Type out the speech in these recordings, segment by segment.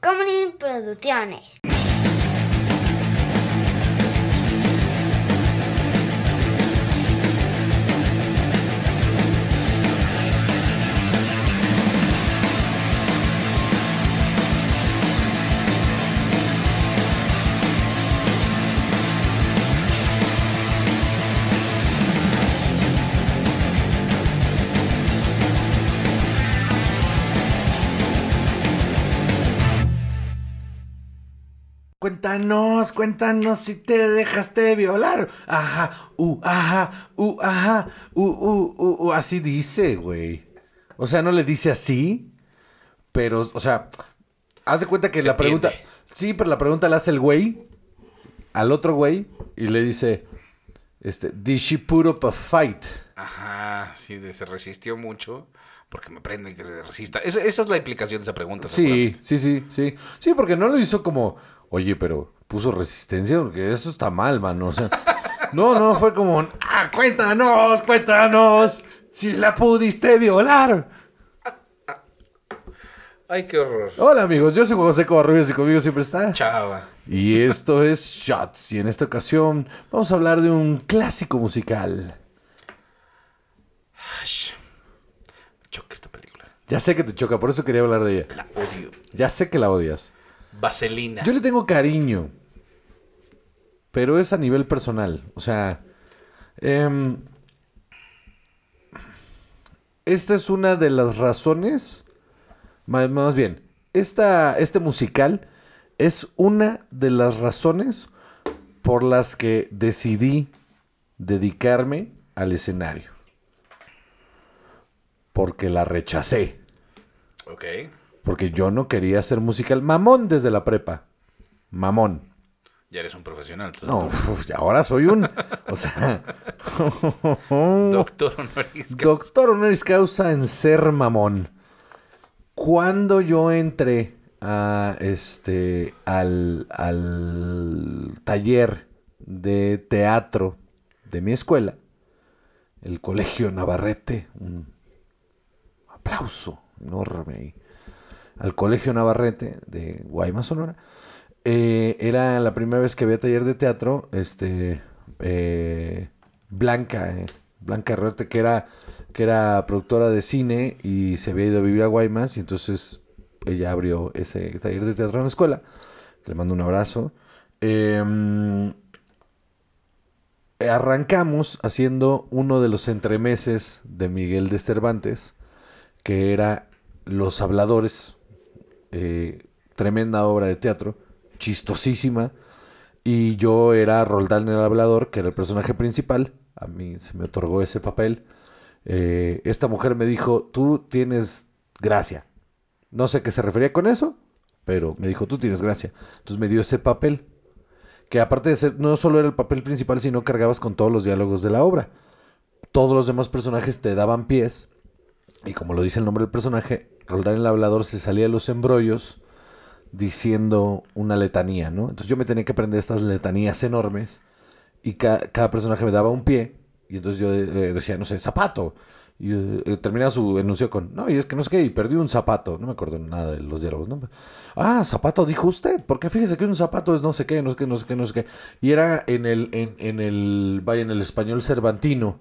Comedy Producciones. Cuéntanos, cuéntanos si te dejaste violar. Ajá, uh, ajá, uh, ajá, uh, uh, uh, uh. Así dice, güey. O sea, no le dice así, pero, o sea, haz de cuenta que Se la pregunta. Sí, pero la pregunta la hace el güey al otro güey y le dice, este, did she put up a fight? Ajá, sí, se resistió mucho. Porque me prende que se resista. Esa, esa es la implicación de esa pregunta. Sí, sí, sí, sí. Sí, porque no lo hizo como, oye, pero puso resistencia, porque eso está mal, mano. O sea, no, no, fue como, ah, cuéntanos, cuéntanos, si la pudiste violar. Ay, qué horror. Hola, amigos, yo soy José Covarrubias y conmigo siempre está. Chava. Y esto es Shots, y en esta ocasión vamos a hablar de un clásico musical. Me choca esta película. Ya sé que te choca, por eso quería hablar de ella. La odio. Ya sé que la odias. Vaselina. Yo le tengo cariño, pero es a nivel personal. O sea, em, esta es una de las razones, más, más bien, esta, este musical es una de las razones por las que decidí dedicarme al escenario. Porque la rechacé. Ok. Porque yo no quería hacer musical. Mamón desde la prepa. Mamón. Ya eres un profesional. No, uf, ahora soy un. O sea. Doctor honoris causa. Doctor honoris causa en ser mamón. Cuando yo entré a este. al, al taller de teatro de mi escuela, el colegio Navarrete, un aplauso enorme ahí. Al colegio Navarrete de Guaymas, Sonora. Eh, era la primera vez que había taller de teatro, este, eh, Blanca, eh, Blanca Herrerte, que era, que era productora de cine y se había ido a vivir a Guaymas y entonces ella abrió ese taller de teatro en la escuela. Le mando un abrazo. Em, arrancamos haciendo uno de los entremeses de Miguel de Cervantes, que era Los Habladores, eh, tremenda obra de teatro, chistosísima, y yo era Roldán el Hablador, que era el personaje principal, a mí se me otorgó ese papel. Eh, esta mujer me dijo, tú tienes gracia. No sé qué se refería con eso, pero me dijo, tú tienes gracia. Entonces me dio ese papel, que aparte de ser, no solo era el papel principal, sino cargabas con todos los diálogos de la obra. Todos los demás personajes te daban pies, y como lo dice el nombre del personaje, Roldán el Hablador se salía de los embrollos diciendo una letanía, ¿no? Entonces yo me tenía que aprender estas letanías enormes y ca- cada personaje me daba un pie y entonces yo eh, decía, no sé, zapato. Y eh, terminaba su enuncio con, no, y es que no sé qué, y perdí un zapato. No me acuerdo nada de los diálogos, ¿no? Ah, zapato dijo usted, porque fíjese que un zapato es no sé qué, no sé qué, no sé qué, no sé qué. Y era en el, en, en el, vaya, en el español cervantino.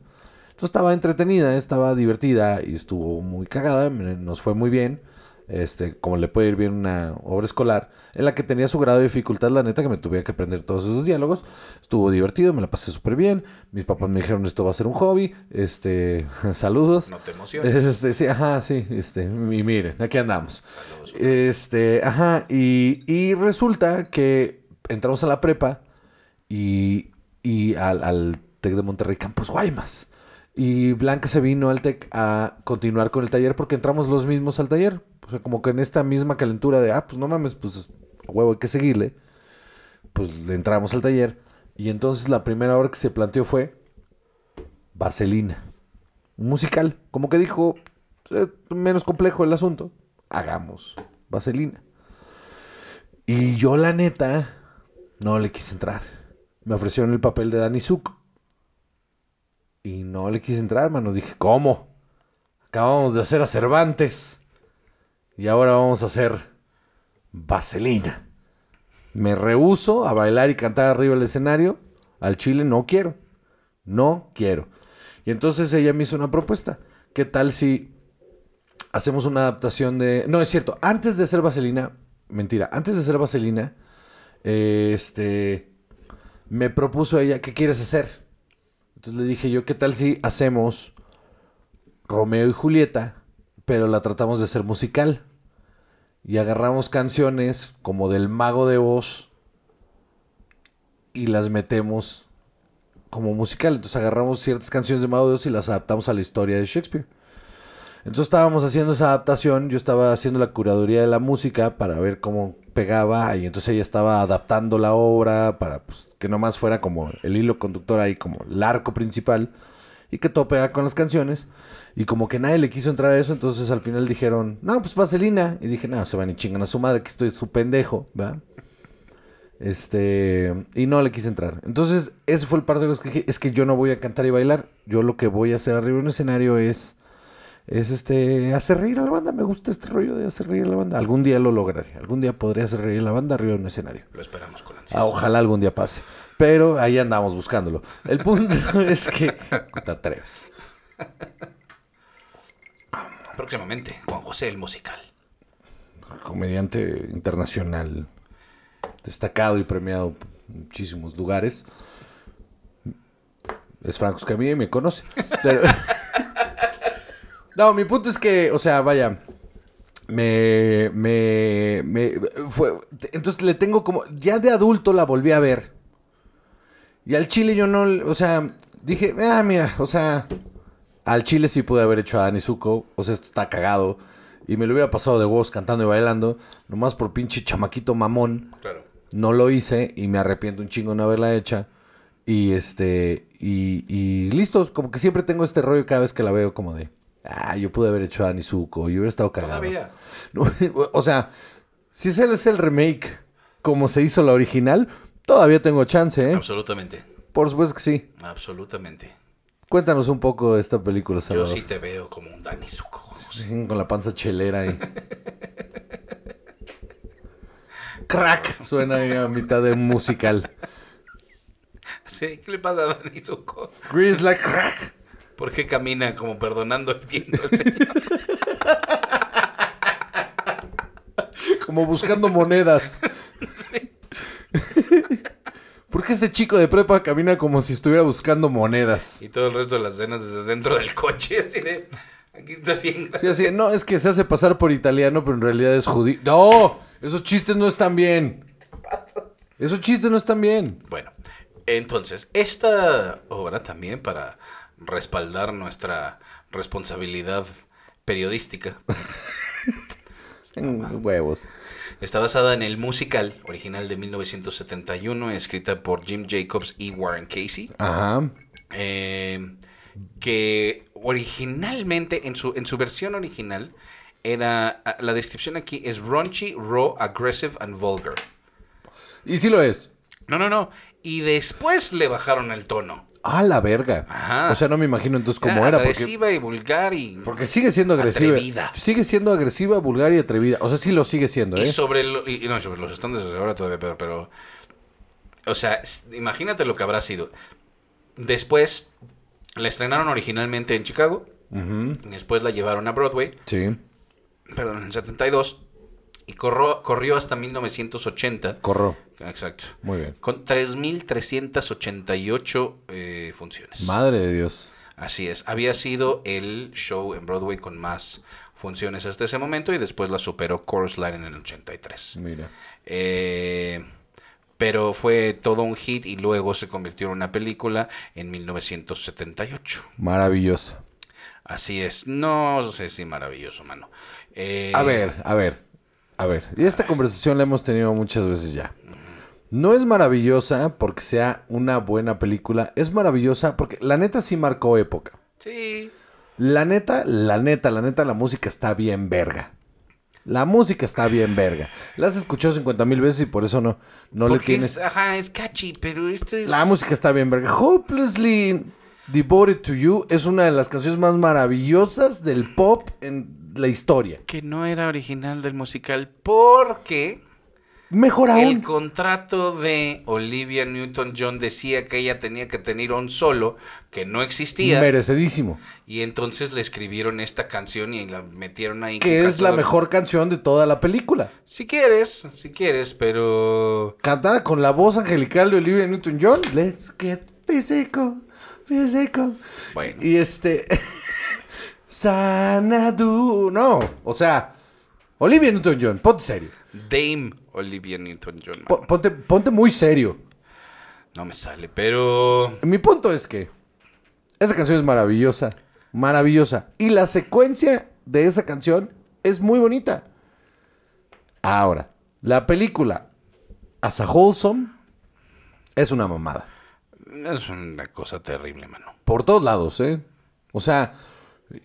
Entonces estaba entretenida, estaba divertida y estuvo muy cagada, nos fue muy bien. Este, como le puede ir bien una obra escolar, en la que tenía su grado de dificultad, la neta, que me tuviera que aprender todos esos diálogos. Estuvo divertido, me la pasé súper bien. Mis papás me dijeron esto va a ser un hobby. Este, saludos. No te emociones. Este, sí, ajá, sí, este, y miren, aquí andamos. Saludos. Este, ajá, y, y resulta que entramos a la prepa y, y al, al TEC de Monterrey Campus Guaymas. Y Blanca se vino al TEC a continuar con el taller porque entramos los mismos al taller. O sea, como que en esta misma calentura de, ah, pues no mames, pues a huevo hay que seguirle. Pues le entramos al taller. Y entonces la primera hora que se planteó fue Vaselina. Musical. Como que dijo, "Eh, menos complejo el asunto. Hagamos Vaselina. Y yo, la neta, no le quise entrar. Me ofrecieron el papel de Danny Zuko. Y no le quise entrar, mano. Dije, ¿cómo? Acabamos de hacer a Cervantes. Y ahora vamos a hacer Vaselina. Me rehuso a bailar y cantar arriba del escenario. Al chile no quiero. No quiero. Y entonces ella me hizo una propuesta. ¿Qué tal si hacemos una adaptación de... No, es cierto. Antes de ser Vaselina, mentira, antes de ser Vaselina, eh, este, me propuso ella, ¿qué quieres hacer? Entonces le dije yo, ¿qué tal si hacemos Romeo y Julieta, pero la tratamos de hacer musical? Y agarramos canciones como del Mago de Oz y las metemos como musical. Entonces agarramos ciertas canciones de Mago de Oz y las adaptamos a la historia de Shakespeare. Entonces estábamos haciendo esa adaptación, yo estaba haciendo la curaduría de la música para ver cómo pegaba y entonces ella estaba adaptando la obra para pues, que nomás fuera como el hilo conductor ahí, como el arco principal y que todo pegara con las canciones. Y como que nadie le quiso entrar a eso, entonces al final dijeron, no, pues Vaselina. Y dije, no, se van y chingan a su madre, que estoy su pendejo, ¿verdad? Este, y no le quise entrar. Entonces, ese fue el par de cosas que dije, es que yo no voy a cantar y bailar, yo lo que voy a hacer arriba en un escenario es es este hacer reír a la banda. Me gusta este rollo de hacer reír a la banda. Algún día lo lograré. Algún día podré hacer reír a la banda arriba de un escenario. Lo esperamos con ansias. Ah, ojalá algún día pase. Pero ahí andamos buscándolo. El punto es que te atreves. Próximamente, Juan José el musical. Comediante internacional, destacado y premiado en muchísimos lugares. Es Franco Escamilla y me conoce. Pero... No, mi punto es que, o sea, vaya, me, me, me, fue, entonces le tengo como, ya de adulto la volví a ver. Y al chile yo no, o sea, dije, ah, mira, o sea, al chile sí pude haber hecho a Dani Zuko, o sea, esto está cagado. Y me lo hubiera pasado de voz cantando y bailando, nomás por pinche chamaquito mamón. Claro. No lo hice y me arrepiento un chingo de no haberla hecha. Y este, y, y listos, como que siempre tengo este rollo cada vez que la veo como de... Ah, yo pude haber hecho a Nizuko, yo hubiera estado cagado. Todavía. O sea, si ese es el remake como se hizo la original, todavía tengo chance, ¿eh? Absolutamente. Por supuesto que sí. Absolutamente. Cuéntanos un poco de esta película, Yo Salvador. sí te veo como un Dani Zuko. José. Sí, Con la panza chelera ahí. Crack. Suena ahí a mitad de musical. Sí, ¿Qué le pasa a Dani Zuko? Grease like crack. ¿Por qué camina como perdonando el viento el señor? Como buscando monedas. ¿Por qué este chico de prepa camina como si estuviera buscando monedas? Y todo el resto de las escenas desde dentro del coche, así de... Aquí está bien. Sí, así, no, es que se hace pasar por italiano, pero en realidad es judío. ¡No! Esos chistes no están bien. Esos chistes no están bien. Bueno, entonces, esta obra también para respaldar nuestra responsabilidad periodística En huevos. está basada en el musical original de 1971, escrita por Jim Jacobs y Warren Casey. Ajá. eh, que originalmente, en su, en su versión original, era. ah, La descripción aquí es raunchy, raw, aggressive and vulgar. Y sí lo es. No, no, no. Y después le bajaron el tono. Ah, la verga. Ajá. O sea, no me imagino entonces cómo era. Porque, Agresiva y vulgar y. porque sigue siendo agresiva. Atrevida. Sigue siendo agresiva, vulgar y atrevida. O sea, sí lo sigue siendo, Y ¿eh? sobre, lo- y, no, sobre los estándares de ahora todavía peor, pero... O sea, imagínate lo que habrá sido. Después la estrenaron originalmente en Chicago. Después la llevaron a Broadway, Sí. perdón, en 72. Y corrió, corrió hasta 1980. Corro. Exacto. Muy bien. Con 3.388 eh, funciones. Madre de Dios. Así es. Había sido el show en Broadway con más funciones hasta ese momento y después la superó Chorus Line en el 83. Mira. Eh, pero fue todo un hit y luego se convirtió en una película en 1978. Maravillosa. Así es. No sé si maravilloso, mano. Eh, A ver, a ver, a ver. Y esta conversación la hemos tenido muchas veces ya. No es maravillosa porque sea una buena película. Es maravillosa porque la neta sí marcó época. Sí. La neta, la neta, la neta, la música está bien verga. La música está bien verga. La has escuchado 50 mil veces y por eso no, no le tienes... es, ajá, es catchy, pero esto es... La música está bien verga. Hopelessly Devoted to You es una de las canciones más maravillosas del pop en la historia. Que no era original del musical porque Mejor El aún. contrato de Olivia Newton-John decía que ella tenía que tener un solo que no existía. Merecidísimo. Y entonces le escribieron esta canción y la metieron ahí. Que es la mejor canción de toda la película. Si quieres, si quieres, pero... Cantada con la voz angelical de Olivia Newton-John. Let's get physical, physical. Bueno. Y este... Sanadu. No, o sea... Olivia Newton-John, ponte serio. Dame Olivia Newton-John. Po- Ponte, ponte muy serio. No me sale, pero... Mi punto es que esa canción es maravillosa, maravillosa. Y la secuencia de esa canción es muy bonita. Ahora, la película As a Wholesome es una mamada. Es una cosa terrible, mano. Por todos lados, ¿eh? O sea,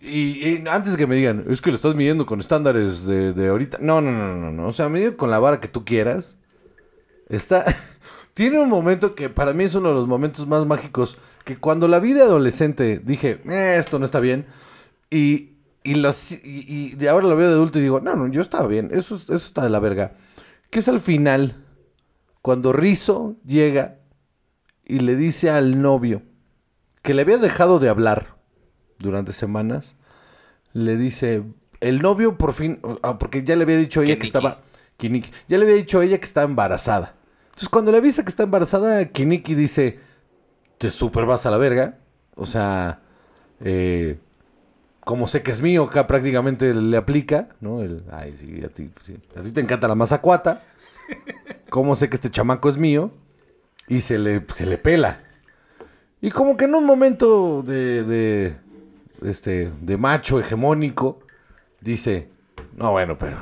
y, antes que me digan, es que lo estás midiendo con estándares de, de ahorita. No, no, no, no, no. O sea, midiendo con la vara que tú quieras. Está. Tiene un momento que para mí es uno de los momentos más mágicos. Que cuando la vi de adolescente dije, "Eh, esto no está bien. Y, y, y, ahora lo veo de adulto y digo, no, no, yo estaba bien. Eso, es- eso está de la verga. Que es al final, cuando Rizzo llega y le dice al novio que le había dejado de hablar durante semanas, le dice, el novio por fin, ah, porque ya le había dicho ella que estaba, Kiniki, ya le había dicho a ella que estaba embarazada. Entonces cuando le avisa que está embarazada, Kiniki dice, te super vas a la verga, o sea, eh, como sé que es mío, acá prácticamente le aplica, ¿no? El, ay, sí, a ti, sí, a ti te encanta la mazacuata, como sé que este chamaco es mío, y se le, se le pela. Y como que en un momento de, de, este, de macho hegemónico, dice, no, bueno, pero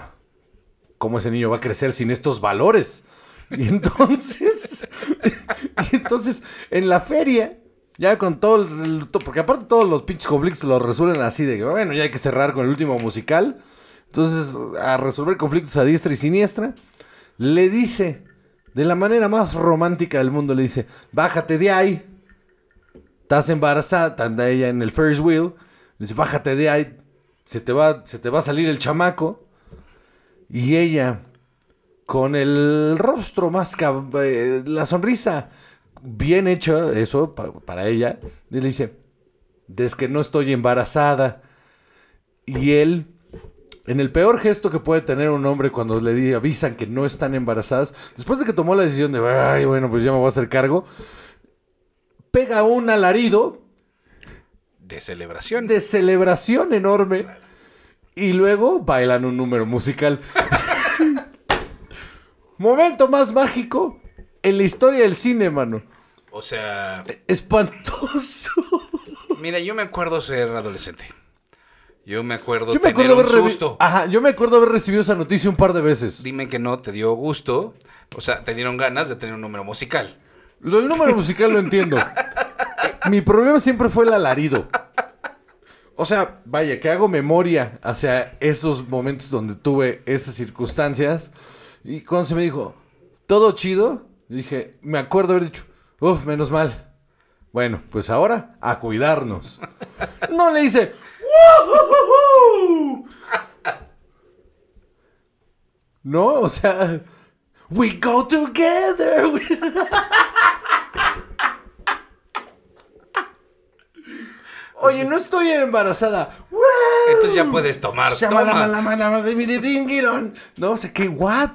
¿cómo ese niño va a crecer sin estos valores? Y entonces, y entonces, en la feria, ya con todo el, porque aparte todos los pinches conflictos los resuelven así de que, bueno, ya hay que cerrar con el último musical. Entonces, a resolver conflictos a diestra y siniestra, le dice, de la manera más romántica del mundo, le dice, bájate de ahí. Estás embarazada, anda ella en el Ferris wheel. Dice, bájate de ahí. Se te va, se te va a salir el chamaco. Y ella, con el rostro más... eh, la sonrisa bien hecha, eso, pa- para ella, le dice, desde que no estoy embarazada. Y él, en el peor gesto que puede tener un hombre cuando le avisan que no están embarazadas, después de que tomó la decisión de, ay, bueno, pues ya me voy a hacer cargo, pega un alarido De celebración. de celebración enorme y luego bailan un número musical. Momento más mágico en la historia del cine, mano. O sea, Espantoso. mira, yo me acuerdo ser adolescente. Yo me acuerdo Yo me tener acuerdo un susto. Ajá, yo me acuerdo haber recibido esa noticia un par de veces. Dime que no te dio gusto. O sea, te dieron ganas de tener un número musical. Lo del número musical lo entiendo. Mi problema siempre fue el alarido. O sea, vaya, que hago memoria hacia esos momentos donde tuve esas circunstancias. Y cuando se me dijo, todo chido, dije, me acuerdo haber dicho, uff, menos mal. Bueno, pues ahora a cuidarnos. No le hice. No, o sea, we go together. Oye, no estoy embarazada. ¡Wow! Entonces ya puedes tomar. Toma. No sé qué, what?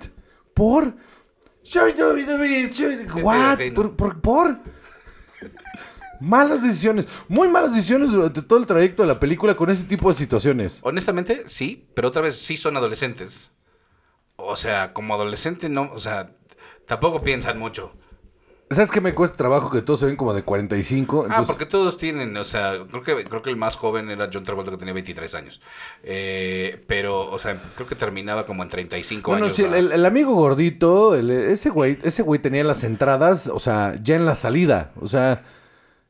¿Por? What? ¿Por, por, por? Malas decisiones, muy malas decisiones durante todo el trayecto de la película con ese tipo de situaciones. Honestamente, sí, pero otra vez sí son adolescentes. O sea, como adolescente no, o sea, tampoco piensan mucho. ¿Sabes qué me cuesta trabajo que todos se ven como de 45? ah, Entonces, porque todos tienen, o sea, creo que, creo que el más joven era John Travolta que tenía 23 años. Eh, pero, o sea, creo que terminaba como en 35 No, no, años. sí, el, amigo gordito, el- ese güey, ese güey tenía las entradas, o sea, ya en la salida. O sea,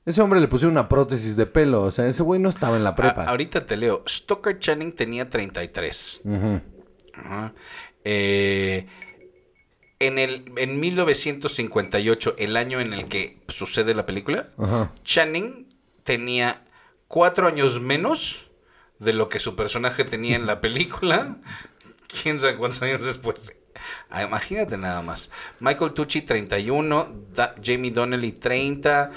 ese hombre le pusieron una prótesis de pelo. O sea, ese güey no estaba en la prepa. Ah, ahorita te leo. Stoker Channing tenía 33. Ujú. Ajá. Eh, en, el, en 1958, el año en el que sucede la película, Ajá. Channing tenía cuatro años menos de lo que su personaje tenía en la película. ¿Quién sabe cuántos años después? Ah, imagínate nada más. Michael Tucci 31, Da- Jamie Donnelly 30,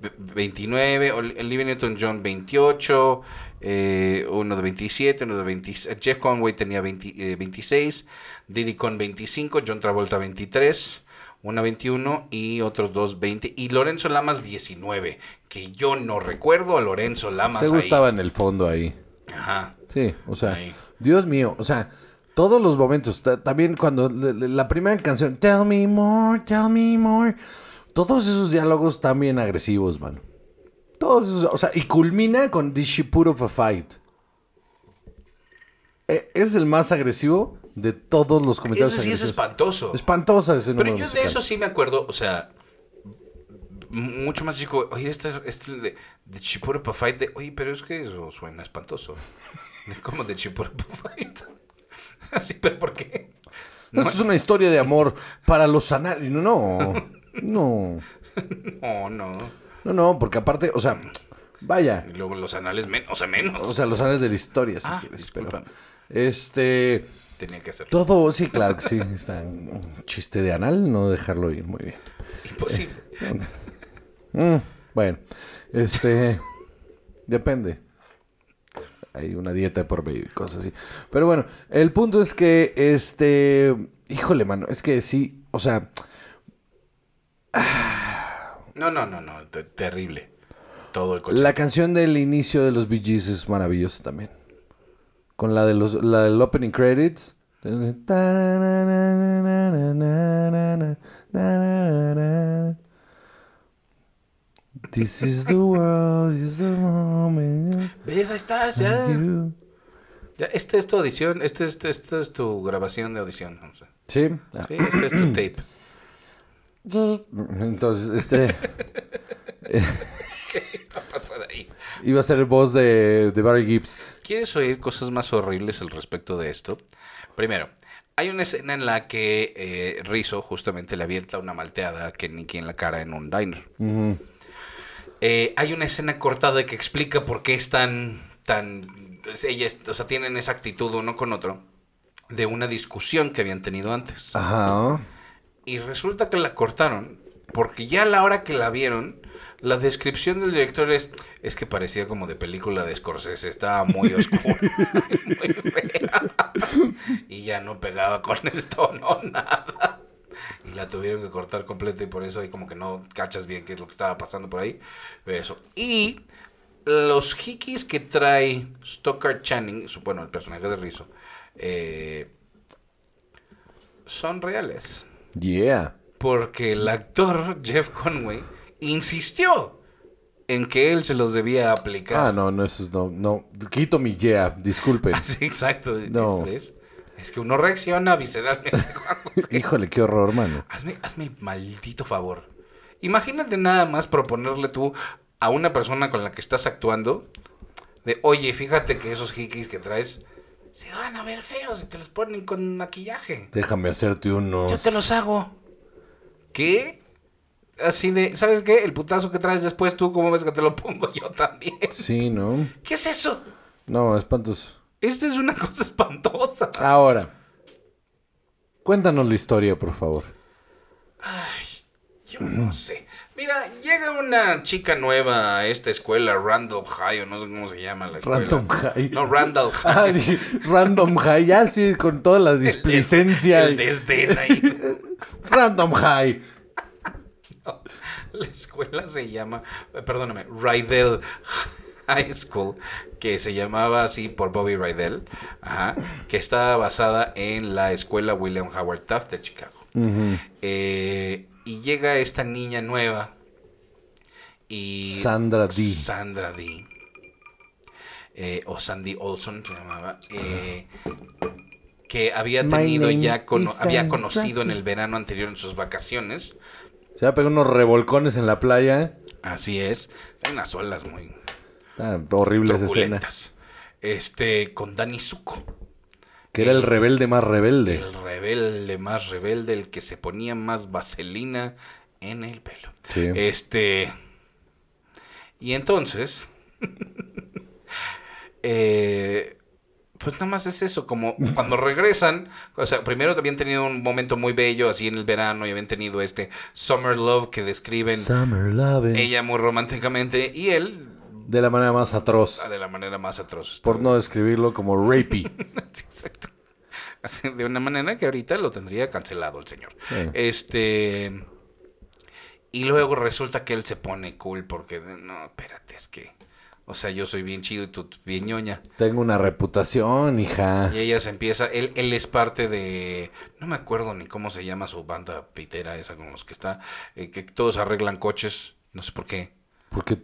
ve- 29, Ol- Olivia Newton-John 28, eh, uno de 27, uno de 26. Jeff Conway tenía 20, eh, 26, Diddy con 25, John Travolta 23. Una 21 y otros dos 20. Y Lorenzo Lamas 19. Que yo no recuerdo a Lorenzo Lamas Seguro ahí. estaba en el fondo ahí. Ajá. Sí, o sea, Ahí. Dios mío, o sea, todos los momentos, ta- también cuando la primera canción, Tell me more, tell me more, todos esos diálogos también agresivos, mano. Todos esos, o sea, y culmina con This She Put of a Fight. Eh, Es el más agresivo de todos los comentarios. Sí es espantoso. Espantosa ese Pero número yo de eso sí me acuerdo, o sea, mucho más chico. Oye, este, este de, de Chipura pa' Fight, de, oye, pero es que eso suena espantoso. Es como de Chipura pa' Fight. Así, pero ¿por qué? No, Esto es una historia de amor para los anales. No, no, no, no, no. no, porque aparte, o sea, vaya, Y luego los anales, menos, o sea, menos. o sea, los anales de la historia, si Ah, quieres, pero, este, Tenía que hacerlo. todo, sí, claro que sí, está un chiste de anal, no dejarlo ir, muy bien. Imposible. Mm, bueno, este, depende. Hay una dieta por medio y cosas así. Pero bueno, el punto es que, este, híjole, mano, es que sí, o sea, No, no, no, no. te- terrible. Todo el coche. la canción del inicio de los Bee Gees es maravillosa también. Con la de los, la del opening credits. This is the world, this is the moment. ¿Ves? Ahí estás, ya. ya. Esta es tu audición, esta es, esta es tu grabación de audición. o sea. Sí. Ah. Sí, este es tu tape. Entonces, este ¿Qué va a pasar ahí? iba a ser el voz de, de Barry Gibbs. ¿Quieres oír cosas más horribles al respecto de esto? Primero, hay una escena en la que eh, Rizzo justamente le avienta una malteada a Nicky en la cara en un diner. Eh, hay una escena cortada que explica por qué es tan, tan, ellas, o sea, tienen esa actitud uno con otro de una discusión que habían tenido antes. Ajá. Y resulta que la cortaron porque ya a la hora que la vieron, la descripción del director es, es que parecía como de película de Scorsese, estaba muy oscura, muy fea. Y ya no pegaba con el tono nada. Y la tuvieron que cortar completa y por eso ahí como que no cachas bien qué es lo que estaba pasando por ahí. Eso. Y los hikis que trae Stockard Channing, bueno, el personaje de Rizzo, eh, son reales. Yeah. Porque el actor Jeff Conway insistió en que él se los debía aplicar. Ah, no, no, eso es no, no. Quito mi yeah, disculpen. Sí, exacto. No. ¿ves? Es que uno reacciona visceralmente. Híjole, qué horror, mano. hazme, hazme el maldito favor. Imagínate nada más proponerle tú a una persona con la que estás actuando de, oye, fíjate que esos hikis que traes se van a ver feos y te los ponen con maquillaje. Déjame hacerte unos. Yo te los hago. ¿Qué? Así de, ¿sabes qué? El putazo que traes después tú, ¿cómo ves que te lo pongo yo también? Sí, ¿no? ¿Qué es eso? No, espantoso. Esta es una cosa espantosa. Ahora, cuéntanos la historia, por favor. Yo no sé. Mira, llega una chica nueva a esta escuela, Randall High, o no sé cómo se llama la escuela. Random High. No, Randall Ah, High. dije, random High, ya sí, con toda la displicencia. El desdén ahí. Random High. La escuela se llama, perdóname, Rydell High School, que se llamaba así por Bobby Rydell, ajá, que está basada en la escuela William Howard Taft de Chicago. Ujú. Eh, y llega esta niña nueva y Sandra Dee. Sandra Dee. Eh, o Sandy Olson se llamaba. eh, que había tenido ya cono- había conocido en el verano anterior en sus vacaciones. Se va a pegar unos revolcones en la playa. Así es. Hay unas olas muy Ah, horrible esa escena. truculentas. Este, con Danny Zuko. Que era el rebelde más rebelde. El rebelde más rebelde, el que se ponía más vaselina en el pelo. Sí. Este. Y entonces. eh, Pues nada más es eso, como cuando regresan, o sea, primero habían tenido un momento muy bello así en el verano y habían tenido este Summer Love que describen Summer Lovin'. ella muy románticamente y él De la manera más atroz. de la manera más atroz. Por no describirlo como rapey. Exacto. De una manera que ahorita lo tendría cancelado el señor. Sí. Este. Y luego resulta que él se pone cool porque, no, espérate, es que. O sea, yo soy bien chido y tú bien ñoña. Tengo una reputación, hija. Y ella se empieza, él, él es parte de, no me acuerdo ni cómo se llama su banda pitera esa con los que está, eh, que todos arreglan coches, no sé por qué. Porque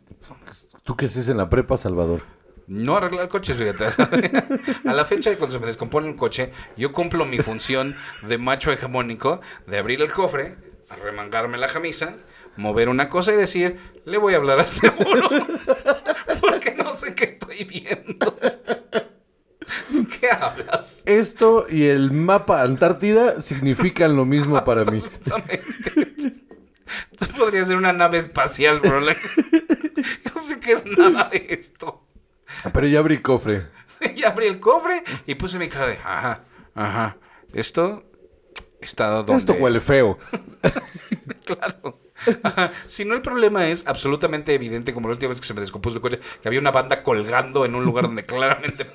tú qué haces en la prepa, Salvador. No arreglar coches, fíjate. A la fecha de cuando se me descompone un coche, yo cumplo mi función de macho hegemónico de abrir el cofre, arremangarme la camisa, mover una cosa y decir, le voy a hablar al seguro. Porque no sé qué estoy viendo. ¿Qué hablas? Esto y el mapa Antártida significan lo mismo para mí. Esto podría ser una nave espacial, sé que es nada de esto. Pero ya abrí cofre. Y abrí el cofre y puse mi cara de, ajá, ajá, esto está donde... Esto huele feo. Claro. Ajá. Si no, el problema es absolutamente evidente, como la última vez que se me descompuso el coche, que había una banda colgando en un lugar donde claramente...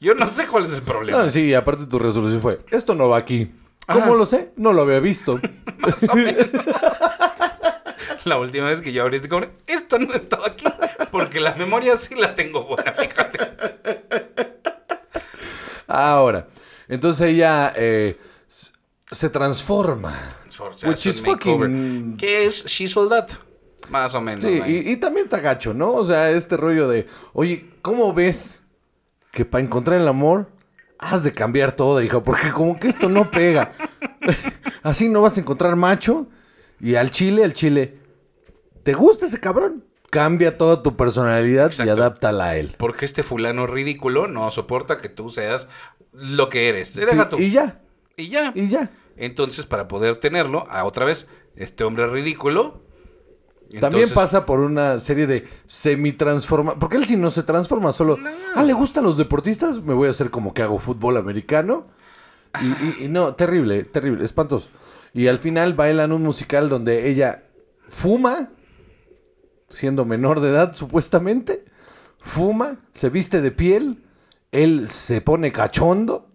Yo no sé cuál es el problema. No, sí, aparte tu resolución fue, esto no va aquí. ¿Cómo Ajá. lo sé? No lo había visto. Más o menos. La última vez que yo abrí este cofre, esto no estaba aquí, porque la memoria sí la tengo buena, fíjate. Ahora, entonces ella eh, se transforma. O sea, Which is fucking- ¿Qué es She Sold That? Más o menos. Sí, y, y también está gacho, ¿no? O sea, este rollo de, oye, ¿cómo ves que para encontrar el amor has de cambiar todo, hija? Porque como que esto no pega. Así no vas a encontrar macho. Y al chile, al chile, ¿te gusta ese cabrón? Cambia toda tu personalidad y Exacto. adáptala a él. Porque este fulano ridículo no soporta que tú seas lo que eres. Sí, Deja tú. y ya, Y ya. y ya. Entonces, para poder tenerlo, a otra vez, este hombre ridículo. También entonces- pasa por una serie de semi-transforma. Porque él si no se transforma solo. Ah, ¿le gustan los deportistas? Me voy a hacer como que hago fútbol americano. Y, y- y no, terrible, terrible, espantoso. Y al final bailan un musical donde ella fuma, siendo menor de edad supuestamente. Fuma, se viste de piel. Él se pone cachondo.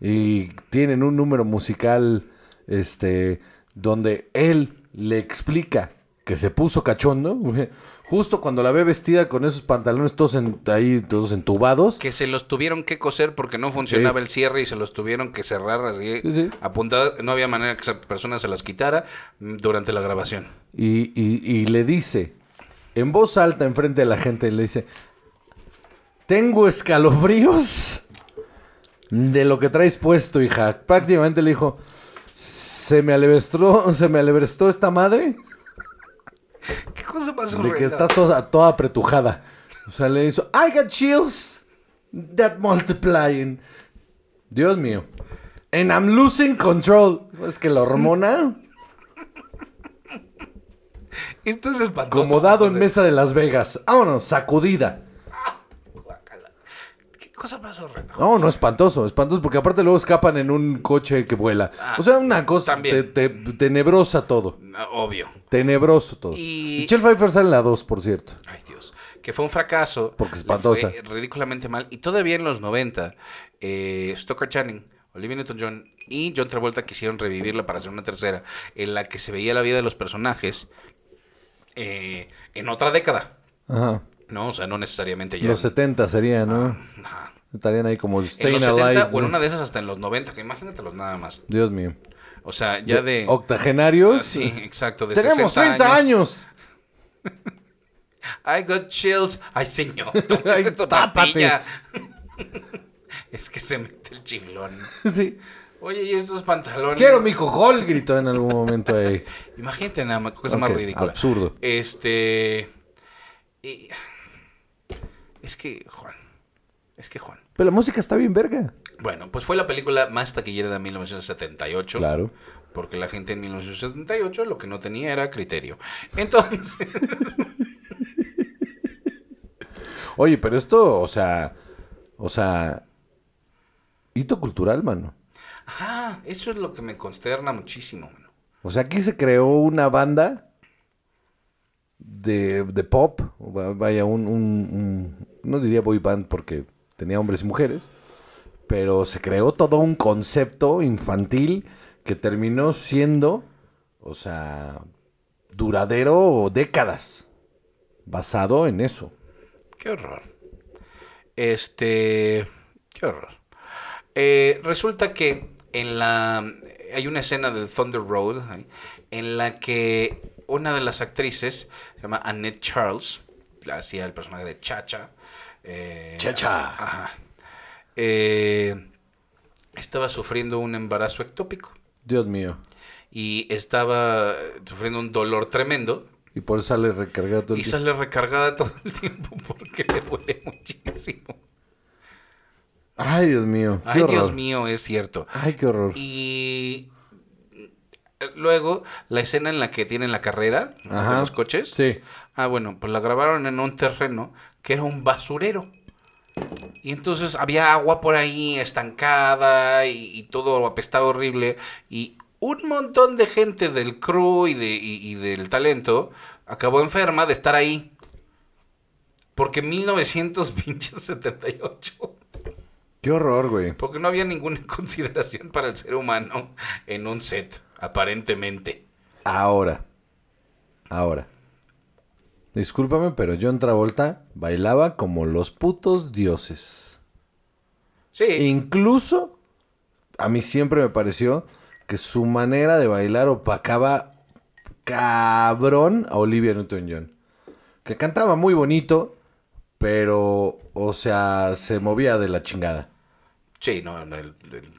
Y tienen un número musical este donde él le explica que se puso cachondo justo cuando la ve vestida con esos pantalones todos en- ahí todos entubados Que se los tuvieron que coser porque no funcionaba el cierre y se los tuvieron que cerrar así. Sí, sí. apuntadas. No había manera que esa persona se las quitara mm, durante la grabación. y, y- y le dice en voz alta enfrente de la gente le dice tengo escalofríos de lo que traes puesto hija prácticamente le dijo se me alebrestó se me alebrestó esta madre ¿Qué cosa más De que está toda, toda apretujada. O sea, le hizo, I got chills that multiplying. Dios mío. And I'm losing control. Es que la hormona, Esto es espantoso. como dado en mesa de Las Vegas. Vámonos, sacudida. Guácala. ¿Qué cosa más horrenda? No, no, espantoso, espantoso, porque aparte luego escapan en un coche que vuela. O sea, una cosa también. te- te- tenebrosa todo. Ah, Obvio. Tenebroso todo. Y- Michelle Pfeiffer sale en la 2, por cierto. Ay, Dios. Que fue un fracaso. Porque espantosa. fue ridículamente mal. Y todavía en los 90, eh, Stoker Channing, Olivia Newton-John y John Travolta quisieron revivirla para hacer una tercera, en la que se veía la vida de los personajes eh, en otra década. Ajá. No, o sea, no necesariamente ya. Los 70 sería, ¿no? Ajá. Estarían ahí como En Staying los 70 Alive. o en una de esas hasta en los 90, que imagínatelos nada más. Dios mío. O sea, ya de... Octogenarios. Ah, sí, exacto. De Tenemos 60 30 años. I got chills. Ay, señor. Ay, tapilla. es que se mete el chiflón. Sí. Oye, ¿y estos pantalones? Quiero mi cojol, gritó en algún momento ahí. Imagínate nada más, cosa más ridícula. absurdo. Este... y- Es que, Juan... Es que, Juan... Pero la música está bien verga. Bueno, pues fue la película más taquillera de 1978. Claro. Porque la gente en 1978 lo que no tenía era criterio. Entonces... Oye, pero esto, o sea, O sea, hito cultural, mano. Ajá, eso es lo que me consterna muchísimo, mano. O sea, aquí se creó una banda de, de pop, vaya, un, un- no diría boy band porque tenía hombres y mujeres, pero se creó todo un concepto infantil que terminó siendo, o sea, duradero décadas, basado en eso. Qué horror. Este. Qué horror. Eh, resulta que en la. Hay una escena de Thunder Road en la que una de las actrices se llama Annette Charles, la hacía el personaje de Chacha. eh, Chacha. Ajá. Eh, estaba sufriendo un embarazo ectópico Dios mío. y estaba sufriendo un dolor tremendo. Y por eso sale recargado todo el Y tiempo. sale recargada todo el tiempo porque le duele muchísimo. Ay, Dios mío. Qué Ay, horror. Dios mío, es cierto. Ay, qué horror. Y luego la escena en la que tienen la carrera de los coches. Sí. Ah, bueno, pues la grabaron en un terreno que era un basurero. Y entonces había agua por ahí estancada y, y todo apestaba horrible. Y un montón de gente del crew y, de, y, y del talento acabó enferma de estar ahí. Porque 1978. Qué horror, güey. Porque no había ninguna consideración para el ser humano en un set, aparentemente. Ahora. Ahora. Discúlpame, pero John Travolta bailaba como los putos dioses. Sí, Incluso, a mí siempre me pareció que su manera de bailar opacaba cabrón a Olivia Newton-John. Que cantaba muy bonito, pero, o sea, se movía de la chingada. sí, no, no, el, el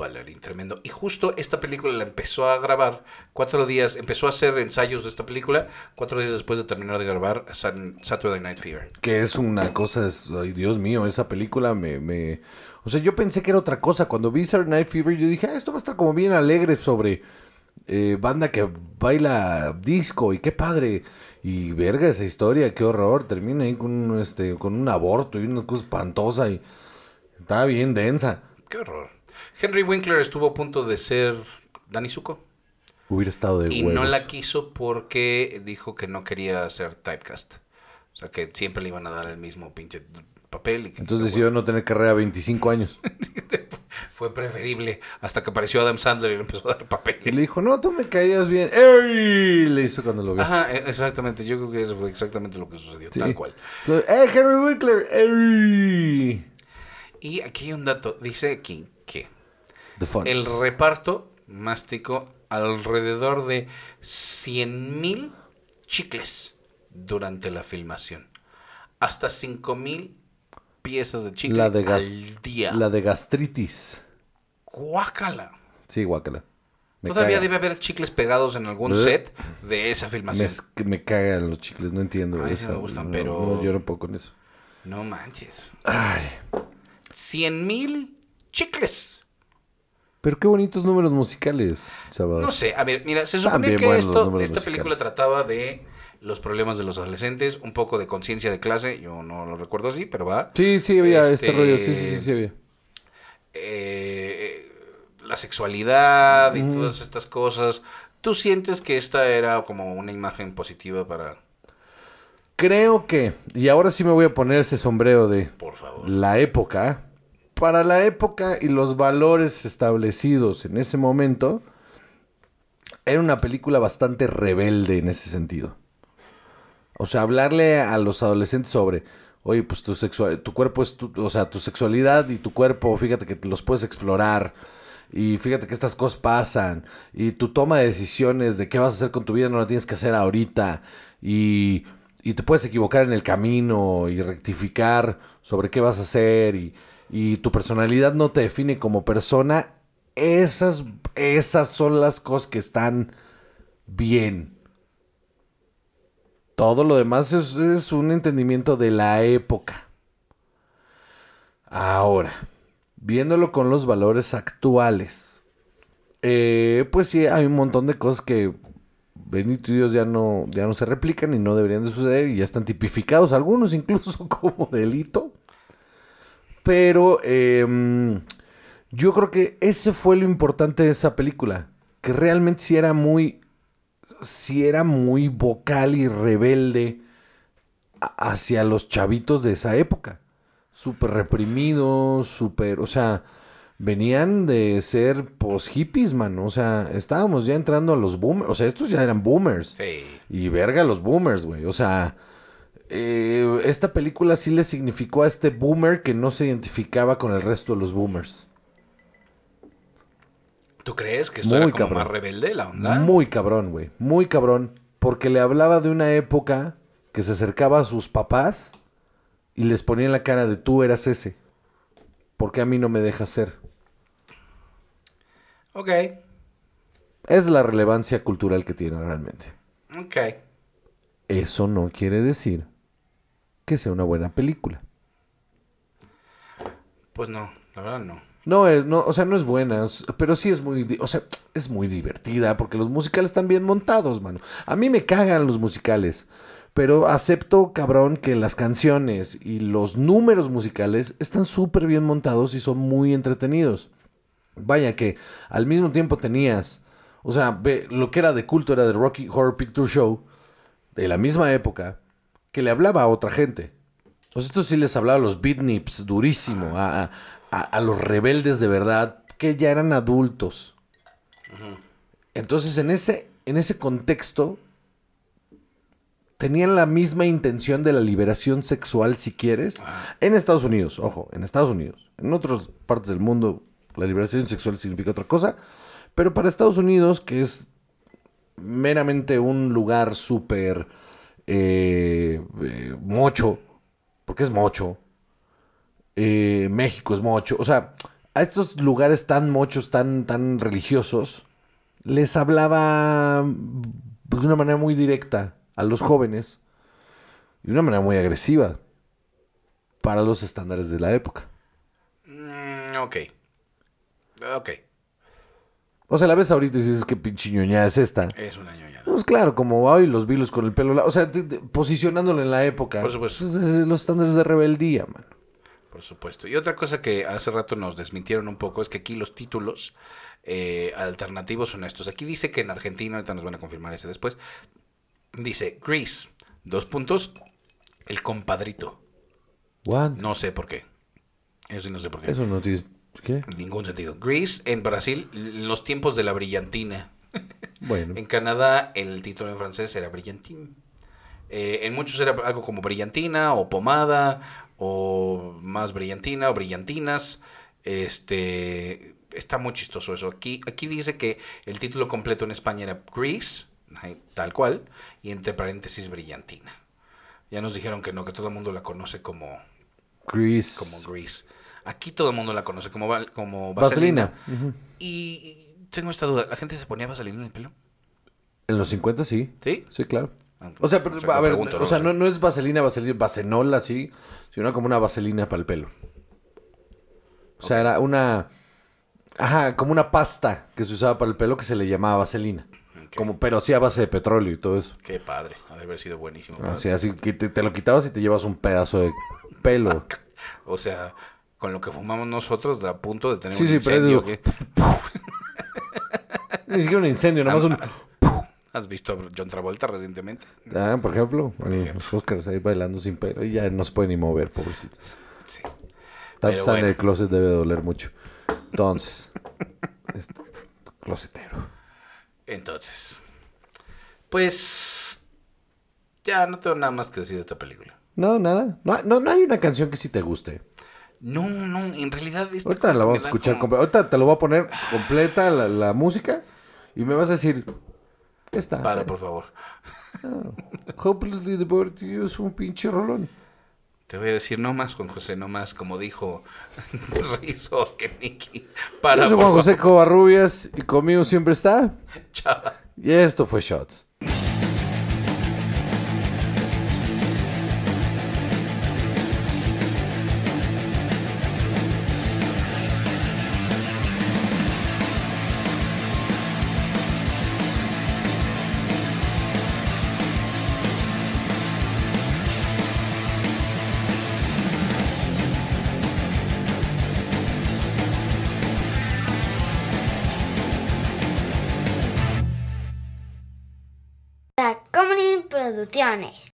bailarín tremendo. Y justo esta película la empezó a grabar cuatro días, empezó a hacer ensayos de esta película cuatro días después de terminar de grabar Saturday Night Fever. Que es una cosa, es- ay Dios mío, esa película me, me... O sea, yo pensé que era otra cosa. Cuando vi Saturday Night Fever, yo dije, ah, esto va a estar como bien alegre sobre eh, banda que baila disco y qué padre. Y verga esa historia, qué horror. Termina ahí con un, este, con un aborto y una cosa espantosa y estaba bien densa. Qué horror. Henry Winkler estuvo a punto de ser Danny Zuko. Hubiera estado de Y huevos. no la quiso porque dijo que no quería hacer typecast. O sea, que siempre le iban a dar el mismo pinche papel. Y que Entonces decidió no tener carrera 25 años. fue preferible hasta que apareció Adam Sandler y le empezó a dar papel. Y le dijo, no, tú me caías bien. ¡Ey! Le hizo cuando lo vio. Ajá, e- exactamente. Yo creo que eso fue exactamente lo que sucedió, Sí. tal cual. ¡Eh, Henry Winkler! ¡Ey! Y aquí hay un dato. Dice aquí que el reparto masticó alrededor de 100 mil chicles durante la filmación. Hasta 5 mil piezas de chicle La de gas- al día. La de gastritis. Guácala. Sí, guácala. Me Todavía caga. debe haber chicles pegados en algún ¿Eh? set de esa Me, filmación. es que me cagan los chicles, no entiendo Ay, eso. me gustan, no, pero- No, lloro un poco con eso. No manches. Ay, 100 mil chicles. pero qué bonitos números musicales, chaval. No sé, a ver, mira, se supone También que esto, esta película musicales. trataba de los problemas de los adolescentes, un poco de conciencia de clase, yo no lo recuerdo así, pero va. Sí, sí, había este, Este- rollo, sí, sí, sí, sí había. Eh, la sexualidad y Ujú. todas estas cosas. ¿Tú sientes que esta era como una imagen positiva para, Creo que, y ahora sí me voy a poner ese sombrero de por favor? la época, para la época y los valores establecidos en ese momento, era una película bastante rebelde en ese sentido. O sea, hablarle a los adolescentes sobre, oye, pues tu sexual, tu cuerpo es tu, o sea, tu sexualidad y tu cuerpo, fíjate que los puedes explorar. Y fíjate que estas cosas pasan. Y tu toma de decisiones de qué vas a hacer con tu vida no la tienes que hacer ahorita. Y, y te puedes equivocar en el camino y rectificar sobre qué vas a hacer. Y, y tu personalidad no te define como persona. Esas, esas son las cosas que están bien. Todo lo demás es, es un entendimiento de la época. Ahora, viéndolo con los valores actuales, eh, pues sí, hay un montón de cosas que bendito Dios ya no, ya no se replican y no deberían de suceder y ya están tipificados, algunos incluso como delito. Pero em, yo creo que ese fue lo importante de esa película. Que realmente sí era muy. Sí era muy vocal y rebelde hacia los chavitos de esa época. Súper reprimidos, súper. O sea, venían de ser post hippies, man. O sea, estábamos ya entrando a los boomers. O sea, estos ya eran boomers. Sí. Y verga los boomers, güey. O sea, eh, esta película sí le significó a este boomer que no se identificaba con el resto de los boomers. ¿Tú crees que esto Muy era como cabrón. más rebelde la onda? Muy cabrón, güey. Muy cabrón. Porque le hablaba de una época que se acercaba a sus papás y les ponía en la cara de tú eras ese. ¿Por qué a mí no me dejas ser? Ok, Es la relevancia cultural que tiene realmente. ok. Eso no quiere decir que sea una buena película. Pues no, la verdad no. No, es, no, o sea, no es buena, pero sí es muy, o sea, es muy divertida porque los musicales están bien montados, mano. A mí me cagan los musicales, pero acepto, cabrón, que las canciones y los números musicales están súper bien montados y son muy entretenidos. Vaya que al mismo tiempo tenías, o sea, ve, lo que era de culto era de Rocky Horror Picture Show, de la misma época, que le hablaba a otra gente. Pues esto sí les hablaba a los beatniks durísimo, a, a- a- a los rebeldes de verdad, que ya eran adultos. Entonces, en ese, en ese contexto, tenían la misma intención de la liberación sexual, si quieres, en Estados Unidos, ojo, en Estados Unidos. En otras partes del mundo, la liberación sexual significa otra cosa, pero para Estados Unidos, que es meramente un lugar súper eh, eh, mocho, porque es mocho, eh, México es mocho, o sea, a estos lugares tan mochos, tan, tan religiosos, les hablaba pues, de una manera muy directa a los jóvenes y de una manera muy agresiva para los estándares de la época. Mm, ok. Ok, O sea, la ves ahorita y dices que pinche ñoñada es esta. es una ñoñada. Pues claro, como ay, los vilos con el pelo largo. O sea, te- te- posicionándolo en la época. Por supuesto. pues, eh, los estándares de rebeldía, man. Por supuesto. Y otra cosa que hace rato nos desmintieron un poco es que aquí los títulos eh, alternativos son estos. Aquí dice que en Argentina, ahorita nos van a confirmar ese después, dice Grease, dos puntos, el compadrito. What? No sé por qué. Eso sí no sé por qué. Eso no tiene... ¿Qué? En ningún sentido. Grease en Brasil, los tiempos de la brillantina. Bueno. En Canadá el título en francés era Brillantin. Eh, en muchos era algo como brillantina o pomada o más brillantina o brillantinas. Este está muy chistoso eso. Aquí, aquí dice que el título completo en España era Grease, tal cual, y entre paréntesis brillantina. Ya nos dijeron que no, que todo el mundo la conoce como, Chris. como Grease. Aquí todo el mundo la conoce como, como Vaselina. vaselina. Y y tengo esta duda, ¿la gente se ponía vaselina en el pelo? En los 50 sí. ¿Sí? Sí, claro. Ah, O sea, pero, o sea, a ver, pregunto, o no sea, no, no es vaselina, vaselina, vasenol así, sino como una vaselina para el pelo. O sea, era una... Ajá, como una pasta que se usaba para el pelo que se le llamaba vaselina. Como, pero sí a base de petróleo y todo eso. Qué padre, ha de haber sido buenísimo. padre. Así, así que te, te lo quitabas y te llevas un pedazo de pelo. O sea, con lo que fumamos nosotros, a punto de tener Sí, un sí, pero incendio. es- que- Ni siquiera un incendio, nada más un... ¿Has visto a John Travolta recientemente? Ah, por ejemplo, ejemplo. los Oscars ahí bailando sin pelo y ya no se puede ni mover, pobrecito. Sí. Tanto Pero estar en bueno. el closet debe doler mucho. Entonces, este, closetero. Entonces, pues ya no tengo nada más que decir de esta película. No, nada. No, no, no hay una canción que sí te guste. No, no, en realidad esta Ahorita la vamos a escuchar. como- Ahorita te lo voy a poner completa la, la música y me vas a decir, ¿qué está? Para, por favor. Hopelessly Devoted You es un pinche rolón. Te voy a decir no más, Juan José, no más, como dijo Rizo que Nicky. Para, Yo soy Juan José. Covarrubias y conmigo siempre está. Chava. Y esto fue Shots.